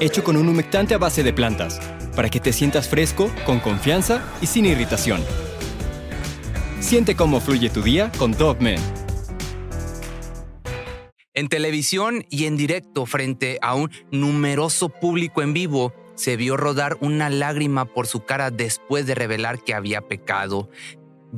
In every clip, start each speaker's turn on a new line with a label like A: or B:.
A: hecho con un humectante a base de plantas, para que te sientas fresco, con confianza y sin irritación. Siente cómo fluye tu día con Dogman.
B: En televisión y en directo frente a un numeroso público en vivo, se vio rodar una lágrima por su cara después de revelar que había pecado.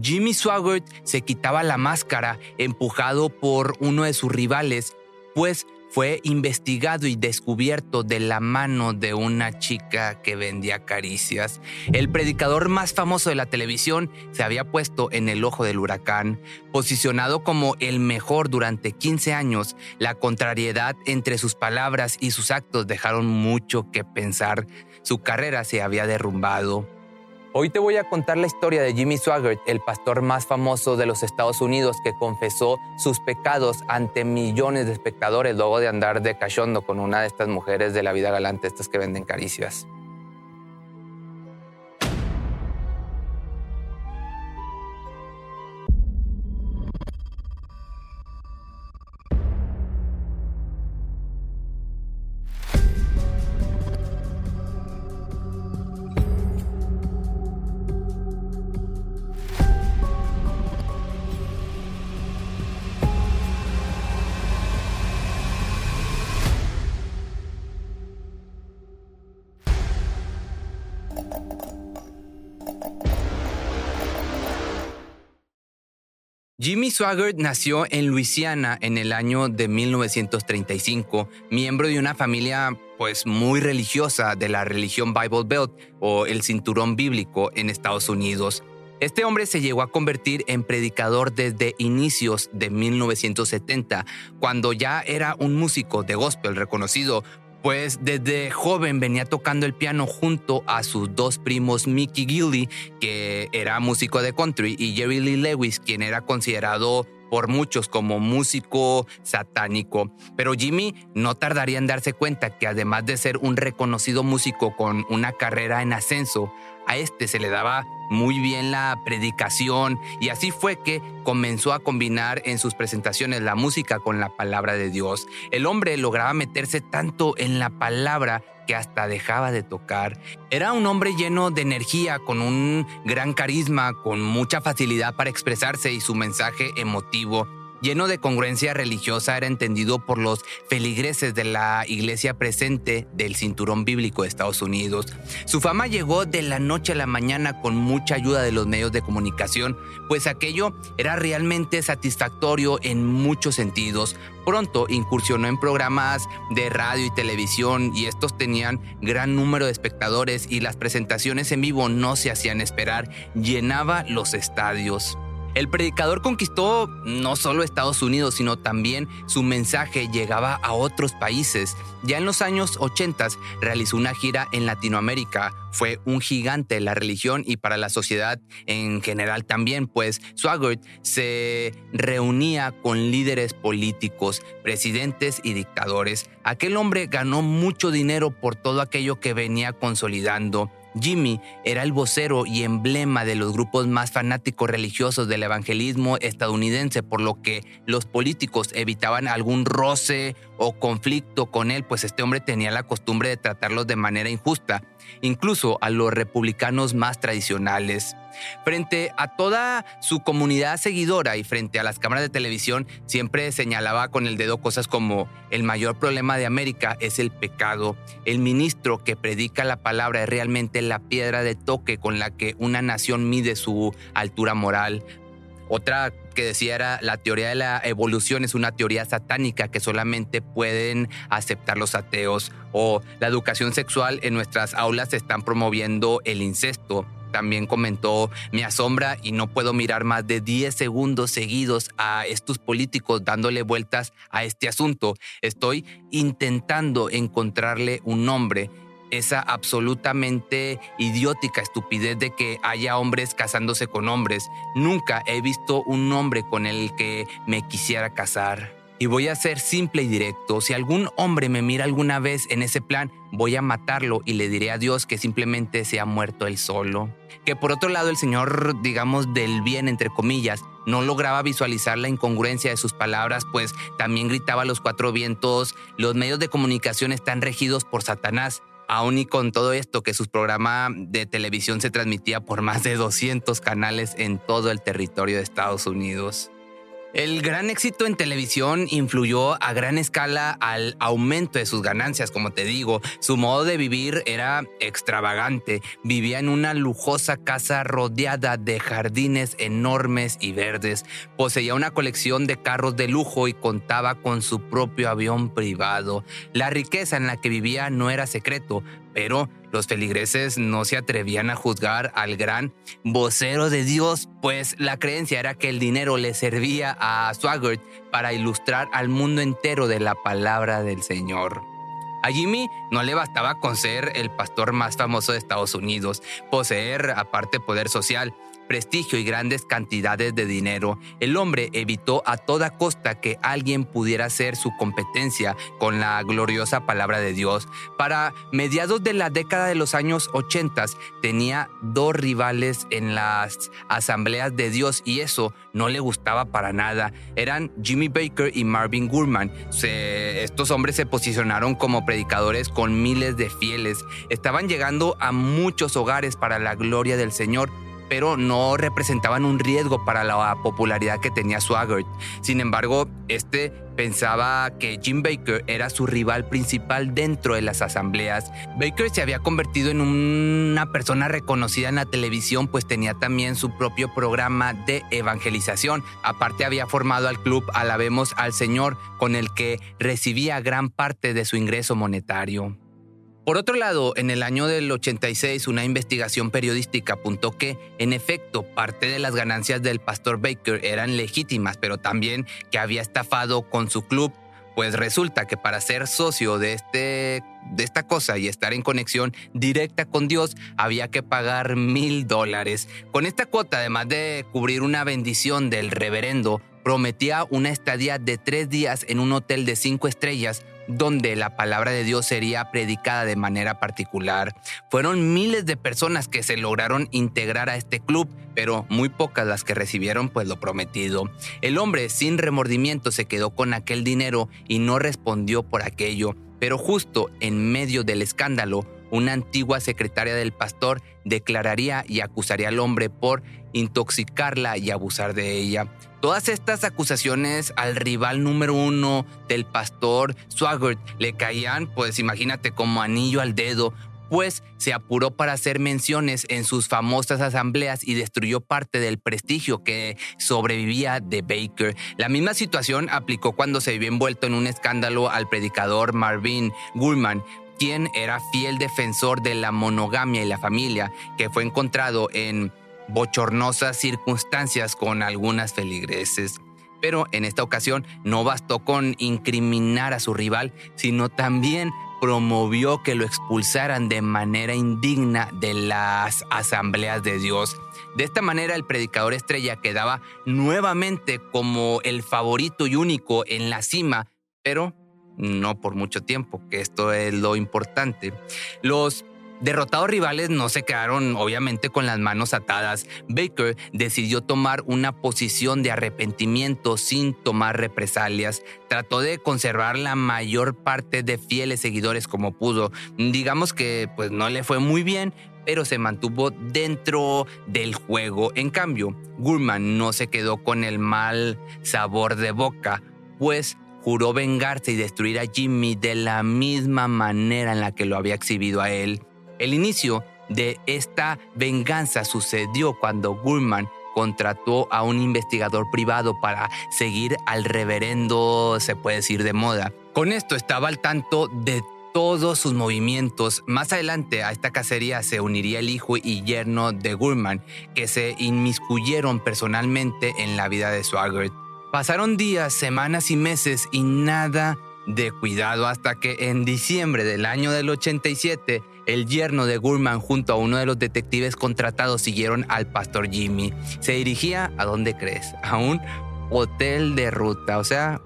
B: Jimmy Swaggart se quitaba la máscara empujado por uno de sus rivales, pues fue investigado y descubierto de la mano de una chica que vendía caricias. El predicador más famoso de la televisión se había puesto en el ojo del huracán. Posicionado como el mejor durante 15 años, la contrariedad entre sus palabras y sus actos dejaron mucho que pensar. Su carrera se había derrumbado. Hoy te voy a contar la historia de Jimmy Swaggart, el pastor más famoso de los Estados Unidos que confesó sus pecados ante millones de espectadores luego de andar de cachondo con una de estas mujeres de la vida galante, estas que venden caricias. Jimmy Swaggart nació en Luisiana en el año de 1935, miembro de una familia pues muy religiosa de la religión Bible Belt o el cinturón bíblico en Estados Unidos. Este hombre se llegó a convertir en predicador desde inicios de 1970, cuando ya era un músico de gospel reconocido pues desde joven venía tocando el piano junto a sus dos primos Mickey Gilly, que era músico de country, y Jerry Lee Lewis, quien era considerado por muchos como músico satánico. Pero Jimmy no tardaría en darse cuenta que además de ser un reconocido músico con una carrera en ascenso, a este se le daba muy bien la predicación y así fue que comenzó a combinar en sus presentaciones la música con la palabra de Dios. El hombre lograba meterse tanto en la palabra que hasta dejaba de tocar. Era un hombre lleno de energía, con un gran carisma, con mucha facilidad para expresarse y su mensaje emotivo lleno de congruencia religiosa, era entendido por los feligreses de la iglesia presente del cinturón bíblico de Estados Unidos. Su fama llegó de la noche a la mañana con mucha ayuda de los medios de comunicación, pues aquello era realmente satisfactorio en muchos sentidos. Pronto incursionó en programas de radio y televisión y estos tenían gran número de espectadores y las presentaciones en vivo no se hacían esperar, llenaba los estadios. El predicador conquistó no solo Estados Unidos, sino también su mensaje llegaba a otros países. Ya en los años 80 realizó una gira en Latinoamérica. Fue un gigante de la religión y para la sociedad en general también, pues Swaggart se reunía con líderes políticos, presidentes y dictadores. Aquel hombre ganó mucho dinero por todo aquello que venía consolidando Jimmy era el vocero y emblema de los grupos más fanáticos religiosos del evangelismo estadounidense, por lo que los políticos evitaban algún roce o conflicto con él, pues este hombre tenía la costumbre de tratarlos de manera injusta, incluso a los republicanos más tradicionales. Frente a toda su comunidad seguidora y frente a las cámaras de televisión, siempre señalaba con el dedo cosas como el mayor problema de América es el pecado. El ministro que predica la palabra es realmente la piedra de toque con la que una nación mide su altura moral. Otra que decía era la teoría de la evolución es una teoría satánica que solamente pueden aceptar los ateos o la educación sexual en nuestras aulas están promoviendo el incesto. También comentó, me asombra y no puedo mirar más de 10 segundos seguidos a estos políticos dándole vueltas a este asunto. Estoy intentando encontrarle un nombre esa absolutamente idiótica estupidez de que haya hombres casándose con hombres. Nunca he visto un hombre con el que me quisiera casar. Y voy a ser simple y directo. Si algún hombre me mira alguna vez en ese plan, voy a matarlo y le diré a Dios que simplemente se ha muerto él solo. Que por otro lado el Señor, digamos, del bien, entre comillas, no lograba visualizar la incongruencia de sus palabras, pues también gritaba a los cuatro vientos, los medios de comunicación están regidos por Satanás. Aún y con todo esto, que su programa de televisión se transmitía por más de 200 canales en todo el territorio de Estados Unidos. El gran éxito en televisión influyó a gran escala al aumento de sus ganancias, como te digo. Su modo de vivir era extravagante. Vivía en una lujosa casa rodeada de jardines enormes y verdes. Poseía una colección de carros de lujo y contaba con su propio avión privado. La riqueza en la que vivía no era secreto, pero los feligreses no se atrevían a juzgar al gran vocero de Dios, pues la creencia era que el dinero le servía a Swaggart para ilustrar al mundo entero de la palabra del Señor. A Jimmy no le bastaba con ser el pastor más famoso de Estados Unidos, poseer aparte poder social, prestigio y grandes cantidades de dinero, el hombre evitó a toda costa que alguien pudiera ser su competencia con la gloriosa palabra de Dios. Para mediados de la década de los años 80 tenía dos rivales en las asambleas de Dios y eso no le gustaba para nada. Eran Jimmy Baker y Marvin Gurman. estos hombres se posicionaron como predicadores con miles de fieles. Estaban llegando a muchos hogares para la gloria del Señor pero no representaban un riesgo para la popularidad que tenía Swaggart. Sin embargo, este pensaba que Jim Baker era su rival principal dentro de las asambleas. Baker se había convertido en una persona reconocida en la televisión, pues tenía también su propio programa de evangelización. Aparte había formado al club Alabemos al Señor, con el que recibía gran parte de su ingreso monetario. Por otro lado, en el año del 86, una investigación periodística apuntó que, en efecto, parte de las ganancias del pastor Baker eran legítimas, pero también que había estafado con su club. Pues resulta que para ser socio de, este, de esta cosa y estar en conexión directa con Dios, había que pagar mil dólares. Con esta cuota, además de cubrir una bendición del reverendo, prometía una estadía de tres días en un hotel de cinco estrellas donde la palabra de Dios sería predicada de manera particular. Fueron miles de personas que se lograron integrar a este club, pero muy pocas las que recibieron pues lo prometido. El hombre sin remordimiento se quedó con aquel dinero y no respondió por aquello, pero justo en medio del escándalo, una antigua secretaria del pastor declararía y acusaría al hombre por intoxicarla y abusar de ella. Todas estas acusaciones al rival número uno del pastor Swaggart le caían, pues imagínate, como anillo al dedo, pues se apuró para hacer menciones en sus famosas asambleas y destruyó parte del prestigio que sobrevivía de Baker. La misma situación aplicó cuando se vio envuelto en un escándalo al predicador Marvin Gurman, quien era fiel defensor de la monogamia y la familia, que fue encontrado en bochornosas circunstancias con algunas feligreses. Pero en esta ocasión no bastó con incriminar a su rival, sino también promovió que lo expulsaran de manera indigna de las asambleas de Dios. De esta manera el predicador estrella quedaba nuevamente como el favorito y único en la cima, pero no por mucho tiempo, que esto es lo importante. Los Derrotados rivales no se quedaron obviamente con las manos atadas. Baker decidió tomar una posición de arrepentimiento sin tomar represalias. Trató de conservar la mayor parte de fieles seguidores como pudo. Digamos que pues no le fue muy bien, pero se mantuvo dentro del juego. En cambio, Gurman no se quedó con el mal sabor de boca, pues juró vengarse y destruir a Jimmy de la misma manera en la que lo había exhibido a él. El inicio de esta venganza sucedió cuando Gurman contrató a un investigador privado para seguir al reverendo, se puede decir, de moda. Con esto estaba al tanto de todos sus movimientos. Más adelante a esta cacería se uniría el hijo y yerno de Gurman, que se inmiscuyeron personalmente en la vida de Swaggart. Pasaron días, semanas y meses y nada de cuidado hasta que en diciembre del año del 87 el yerno de Gurman junto a uno de los detectives contratados siguieron al pastor Jimmy. Se dirigía a dónde crees, a un hotel de ruta, o sea,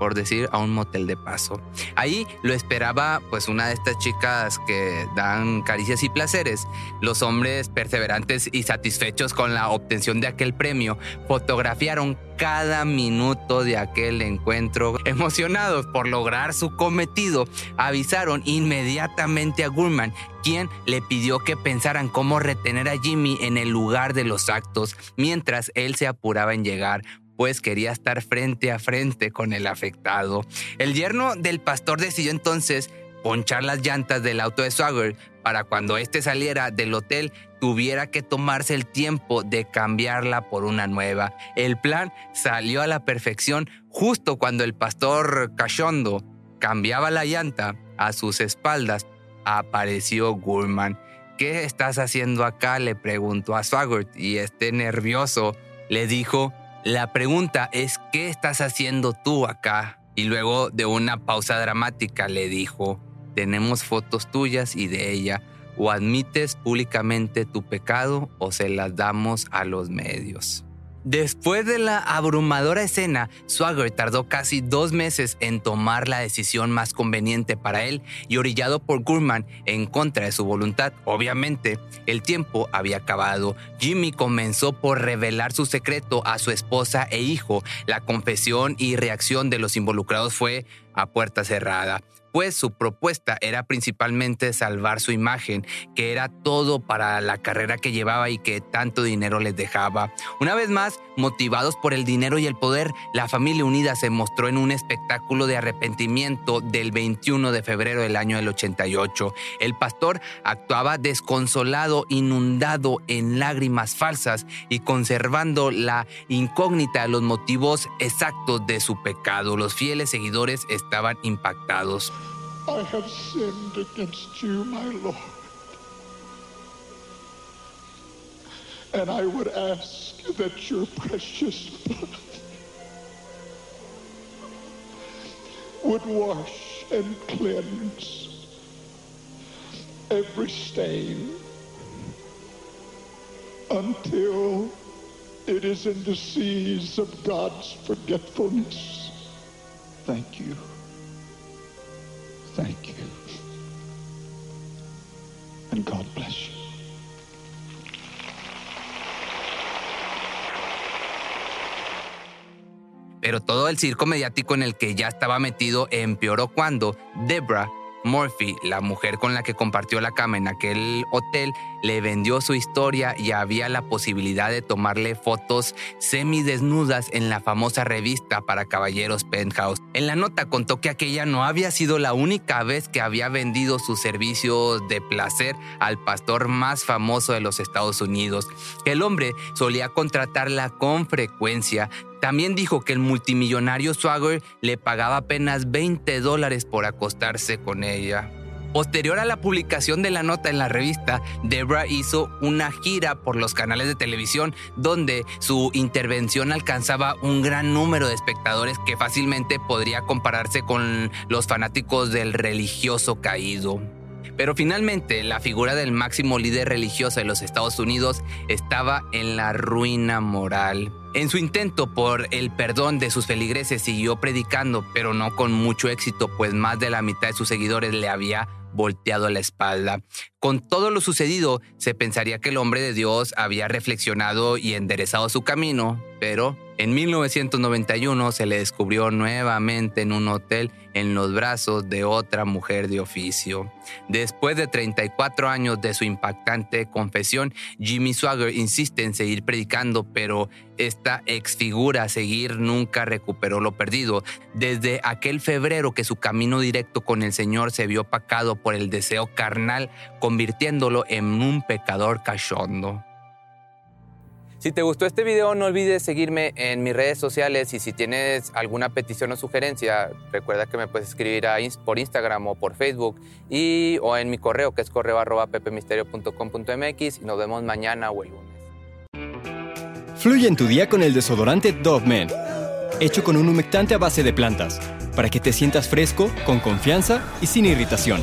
B: por decir, a un motel de paso. Ahí lo esperaba pues una de estas chicas que dan caricias y placeres. Los hombres perseverantes y satisfechos con la obtención de aquel premio fotografiaron cada minuto de aquel encuentro. Emocionados por lograr su cometido, avisaron inmediatamente a Gurman, quien le pidió que pensaran cómo retener a Jimmy en el lugar de los actos, mientras él se apuraba en llegar pues quería estar frente a frente con el afectado. El yerno del pastor decidió entonces ponchar las llantas del auto de Swagger para cuando éste saliera del hotel tuviera que tomarse el tiempo de cambiarla por una nueva. El plan salió a la perfección justo cuando el pastor Cachondo cambiaba la llanta a sus espaldas. Apareció Gurman. ¿Qué estás haciendo acá? le preguntó a Swaggart y este nervioso le dijo, la pregunta es, ¿qué estás haciendo tú acá? Y luego de una pausa dramática le dijo, tenemos fotos tuyas y de ella, o admites públicamente tu pecado o se las damos a los medios. Después de la abrumadora escena, Swagger tardó casi dos meses en tomar la decisión más conveniente para él y orillado por Gurman en contra de su voluntad. Obviamente, el tiempo había acabado. Jimmy comenzó por revelar su secreto a su esposa e hijo. La confesión y reacción de los involucrados fue a puerta cerrada pues su propuesta era principalmente salvar su imagen, que era todo para la carrera que llevaba y que tanto dinero les dejaba. Una vez más, motivados por el dinero y el poder, la familia unida se mostró en un espectáculo de arrepentimiento del 21 de febrero del año del 88. El pastor actuaba desconsolado, inundado en lágrimas falsas y conservando la incógnita de los motivos exactos de su pecado. Los fieles seguidores estaban impactados.
C: I have sinned against you, my Lord. And I would ask that your precious blood would wash and cleanse every stain until it is in the seas of God's forgetfulness. Thank you.
B: Pero todo el circo mediático en el que ya estaba metido empeoró cuando Debra Murphy, la mujer con la que compartió la cama en aquel hotel, le vendió su historia y había la posibilidad de tomarle fotos semidesnudas en la famosa revista para caballeros Penthouse. En la nota contó que aquella no había sido la única vez que había vendido sus servicios de placer al pastor más famoso de los Estados Unidos, el hombre solía contratarla con frecuencia también dijo que el multimillonario Swagger le pagaba apenas 20 dólares por acostarse con ella. Posterior a la publicación de la nota en la revista, Debra hizo una gira por los canales de televisión donde su intervención alcanzaba un gran número de espectadores que fácilmente podría compararse con los fanáticos del religioso caído. Pero finalmente la figura del máximo líder religioso de los Estados Unidos estaba en la ruina moral. En su intento por el perdón de sus feligreses siguió predicando, pero no con mucho éxito, pues más de la mitad de sus seguidores le había volteado la espalda. Con todo lo sucedido, se pensaría que el hombre de Dios había reflexionado y enderezado su camino, pero en 1991 se le descubrió nuevamente en un hotel en los brazos de otra mujer de oficio. Después de 34 años de su impactante confesión, Jimmy Swagger insiste en seguir predicando, pero esta ex figura a seguir nunca recuperó lo perdido. Desde aquel febrero que su camino directo con el Señor se vio opacado por el deseo carnal, convirtiéndolo en un pecador cachondo. Si te gustó este video, no olvides seguirme en mis redes sociales y si tienes alguna petición o sugerencia, recuerda que me puedes escribir por Instagram o por Facebook y, o en mi correo que es correo arroba pepemisterio.com.mx y nos vemos mañana o el lunes.
A: Fluye en tu día con el desodorante Dove Men, hecho con un humectante a base de plantas, para que te sientas fresco, con confianza y sin irritación.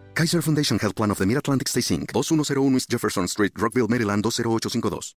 D: Kaiser Foundation Health Plan of the Mid-Atlantic Stay Inc. 2101 East Jefferson Street, Rockville, Maryland 20852.